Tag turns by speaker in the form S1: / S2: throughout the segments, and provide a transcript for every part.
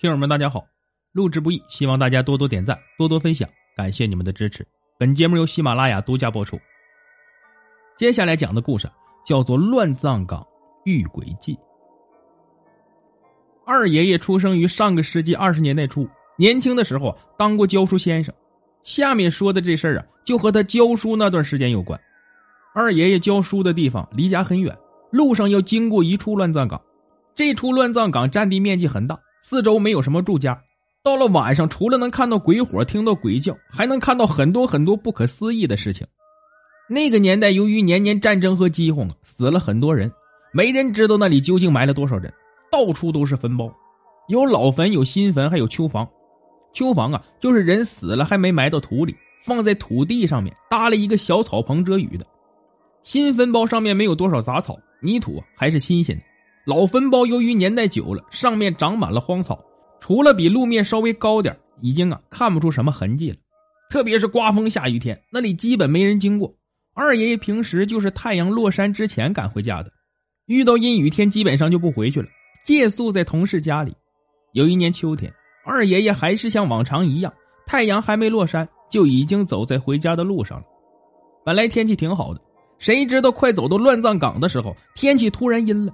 S1: 听友们，大家好！录制不易，希望大家多多点赞，多多分享，感谢你们的支持。本节目由喜马拉雅独家播出。接下来讲的故事叫做《乱葬岗遇鬼记》。二爷爷出生于上个世纪二十年代初，年轻的时候当过教书先生。下面说的这事儿啊，就和他教书那段时间有关。二爷爷教书的地方离家很远，路上要经过一处乱葬岗。这处乱葬岗占地面积很大。四周没有什么住家，到了晚上，除了能看到鬼火、听到鬼叫，还能看到很多很多不可思议的事情。那个年代，由于年年战争和饥荒，死了很多人，没人知道那里究竟埋了多少人，到处都是坟包，有老坟，有新坟，还有秋房。秋房啊，就是人死了还没埋到土里，放在土地上面搭了一个小草棚遮雨的。新坟包上面没有多少杂草，泥土还是新鲜的。老坟包由于年代久了，上面长满了荒草，除了比路面稍微高点，已经啊看不出什么痕迹了。特别是刮风下雨天，那里基本没人经过。二爷爷平时就是太阳落山之前赶回家的，遇到阴雨天基本上就不回去了，借宿在同事家里。有一年秋天，二爷爷还是像往常一样，太阳还没落山，就已经走在回家的路上了。本来天气挺好的，谁知道快走到乱葬岗的时候，天气突然阴了。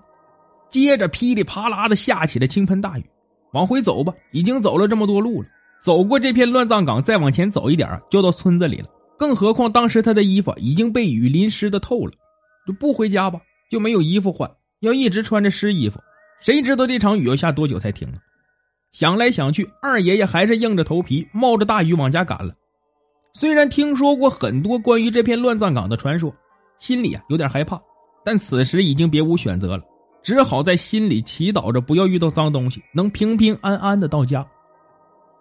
S1: 接着噼里啪啦的下起了倾盆大雨，往回走吧，已经走了这么多路了，走过这片乱葬岗，再往前走一点就到村子里了。更何况当时他的衣服已经被雨淋湿的透了，就不回家吧，就没有衣服换，要一直穿着湿衣服，谁知道这场雨要下多久才停啊？想来想去，二爷爷还是硬着头皮冒着大雨往家赶了。虽然听说过很多关于这片乱葬岗的传说，心里啊有点害怕，但此时已经别无选择了。只好在心里祈祷着，不要遇到脏东西，能平平安安的到家。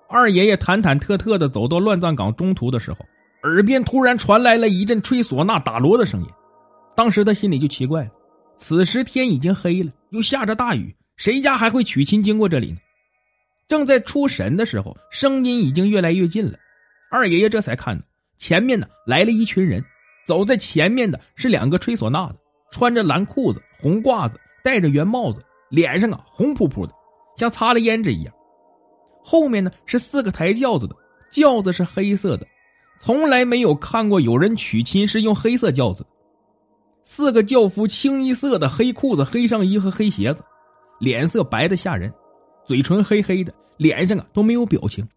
S1: 二爷爷忐忐忑忑的走到乱葬岗中途的时候，耳边突然传来了一阵吹唢呐打锣的声音。当时他心里就奇怪了：此时天已经黑了，又下着大雨，谁家还会娶亲经过这里呢？正在出神的时候，声音已经越来越近了。二爷爷这才看到前面呢来了一群人，走在前面的是两个吹唢呐的，穿着蓝裤子、红褂子。戴着圆帽子，脸上啊红扑扑的，像擦了胭脂一样。后面呢是四个抬轿子的，轿子是黑色的，从来没有看过有人娶亲是用黑色轿子。四个轿夫清一色的黑裤子、黑上衣和黑鞋子，脸色白的吓人，嘴唇黑黑的，脸上啊都没有表情。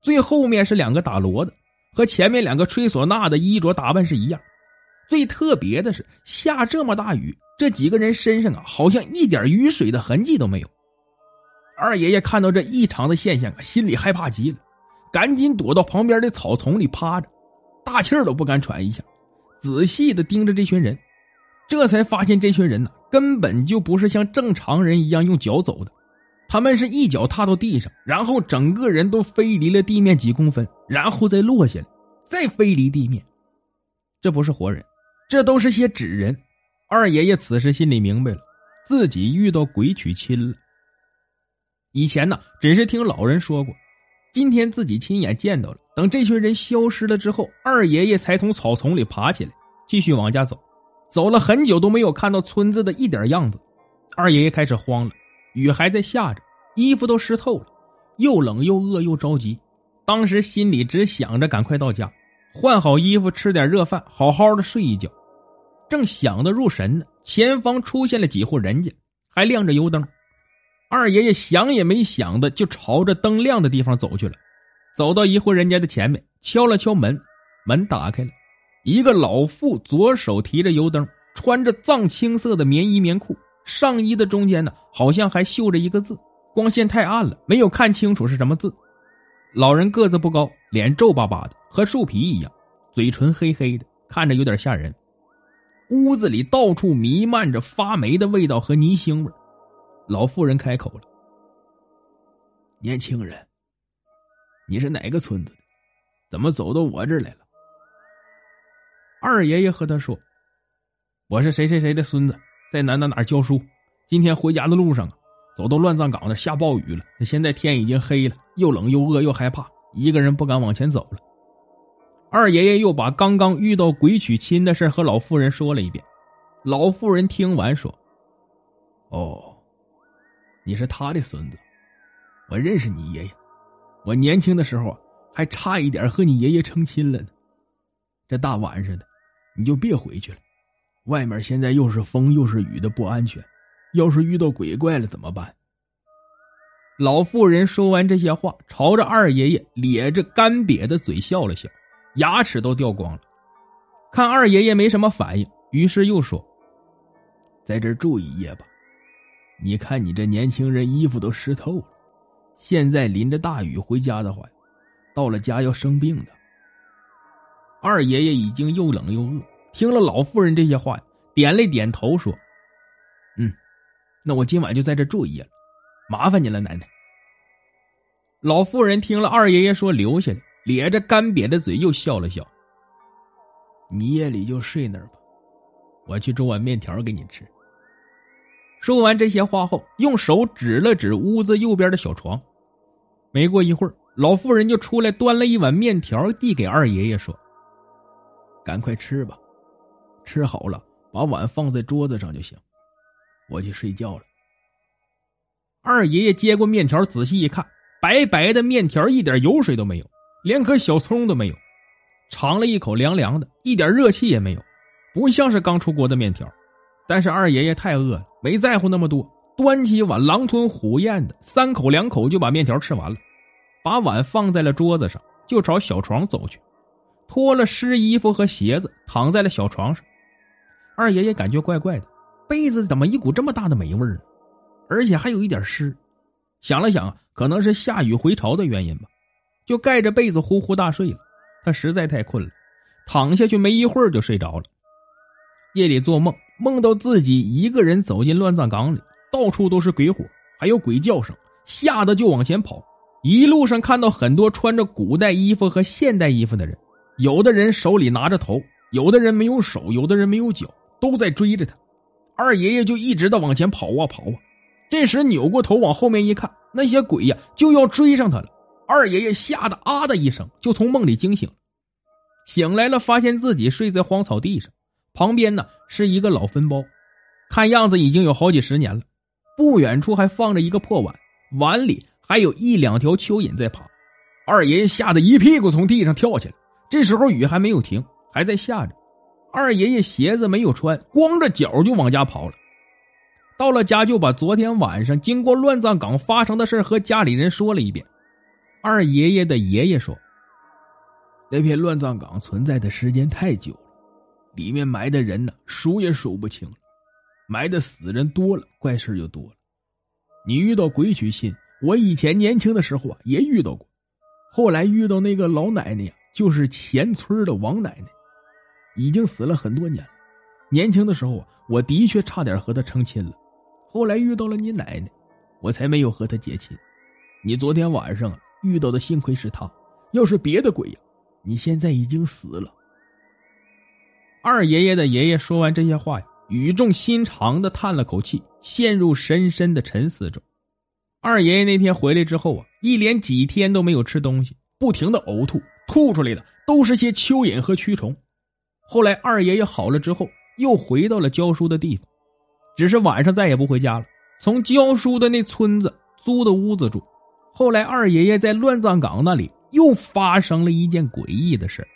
S1: 最后面是两个打锣的，和前面两个吹唢呐的衣着打扮是一样。最特别的是，下这么大雨。这几个人身上啊，好像一点雨水的痕迹都没有。二爷爷看到这异常的现象，心里害怕极了，赶紧躲到旁边的草丛里趴着，大气都不敢喘一下，仔细的盯着这群人，这才发现这群人呢，根本就不是像正常人一样用脚走的，他们是一脚踏到地上，然后整个人都飞离了地面几公分，然后再落下来，再飞离地面。这不是活人，这都是些纸人。二爷爷此时心里明白了，自己遇到鬼娶亲了。以前呢，只是听老人说过，今天自己亲眼见到了。等这群人消失了之后，二爷爷才从草丛里爬起来，继续往家走。走了很久都没有看到村子的一点样子，二爷爷开始慌了。雨还在下着，衣服都湿透了，又冷又饿又着急。当时心里只想着赶快到家，换好衣服，吃点热饭，好好的睡一觉。正想得入神呢，前方出现了几户人家，还亮着油灯。二爷爷想也没想的就朝着灯亮的地方走去了。走到一户人家的前面，敲了敲门，门打开了。一个老妇左手提着油灯，穿着藏青色的棉衣棉裤，上衣的中间呢，好像还绣着一个字，光线太暗了，没有看清楚是什么字。老人个子不高，脸皱巴巴的，和树皮一样，嘴唇黑黑的，看着有点吓人。屋子里到处弥漫着发霉的味道和泥腥味老妇人开口了：“年轻人，你是哪个村子的？怎么走到我这儿来了？”二爷爷和他说：“我是谁谁谁的孙子，在哪哪哪教书。今天回家的路上啊，走到乱葬岗那下暴雨了。现在天已经黑了，又冷又饿又害怕，一个人不敢往前走了。”二爷爷又把刚刚遇到鬼娶亲的事和老妇人说了一遍。老妇人听完说：“哦，你是他的孙子，我认识你爷爷，我年轻的时候还差一点和你爷爷成亲了呢。这大晚上的，你就别回去了，外面现在又是风又是雨的，不安全。要是遇到鬼怪了怎么办？老妇人说完这些话，朝着二爷爷咧着干瘪的嘴笑了笑，牙齿都掉光了。看二爷爷没什么反应，于是又说：“在这住一夜吧。你看你这年轻人衣服都湿透了，现在淋着大雨回家的话，到了家要生病的。”二爷爷已经又冷又饿，听了老妇人这些话，点了点头说：“嗯，那我今晚就在这住一夜了。”麻烦你了，奶奶。老妇人听了二爷爷说留下来，咧着干瘪的嘴又笑了笑。你夜里就睡那儿吧，我去煮碗面条给你吃。说完这些话后，用手指了指屋子右边的小床。没过一会儿，老妇人就出来端了一碗面条递给二爷爷，说：“赶快吃吧，吃好了把碗放在桌子上就行，我去睡觉了。”二爷爷接过面条，仔细一看，白白的面条一点油水都没有，连颗小葱都没有。尝了一口，凉凉的，一点热气也没有，不像是刚出锅的面条。但是二爷爷太饿了，没在乎那么多，端起碗狼吞虎咽的三口两口就把面条吃完了，把碗放在了桌子上，就朝小床走去，脱了湿衣服和鞋子，躺在了小床上。二爷爷感觉怪怪的，被子怎么一股这么大的霉味呢？而且还有一点湿，想了想，可能是下雨回潮的原因吧，就盖着被子呼呼大睡了。他实在太困了，躺下去没一会儿就睡着了。夜里做梦，梦到自己一个人走进乱葬岗里，到处都是鬼火，还有鬼叫声，吓得就往前跑。一路上看到很多穿着古代衣服和现代衣服的人，有的人手里拿着头，有的人没有手，有的人没有脚，都在追着他。二爷爷就一直的往前跑啊跑啊。这时扭过头往后面一看，那些鬼呀就要追上他了。二爷爷吓得啊的一声，就从梦里惊醒了。醒来了，发现自己睡在荒草地上，旁边呢是一个老坟包，看样子已经有好几十年了。不远处还放着一个破碗，碗里还有一两条蚯蚓在爬。二爷爷吓得一屁股从地上跳起来。这时候雨还没有停，还在下着。二爷爷鞋子没有穿，光着脚就往家跑了。到了家，就把昨天晚上经过乱葬岗发生的事和家里人说了一遍。二爷爷的爷爷说：“那片乱葬岗存在的时间太久了，里面埋的人呢，数也数不清了。埋的死人多了，怪事就多了。你遇到鬼娶亲，我以前年轻的时候啊也遇到过。后来遇到那个老奶奶呀，就是前村的王奶奶，已经死了很多年了。年轻的时候啊，我的确差点和她成亲了。”后来遇到了你奶奶，我才没有和她结亲。你昨天晚上啊遇到的幸亏是他，要是别的鬼呀，你现在已经死了。二爷爷的爷爷说完这些话呀，语重心长的叹了口气，陷入深深的沉思中。二爷爷那天回来之后啊，一连几天都没有吃东西，不停的呕吐，吐出来的都是些蚯蚓和蛆虫。后来二爷爷好了之后，又回到了教书的地方。只是晚上再也不回家了，从教书的那村子租的屋子住。后来二爷爷在乱葬岗那里又发生了一件诡异的事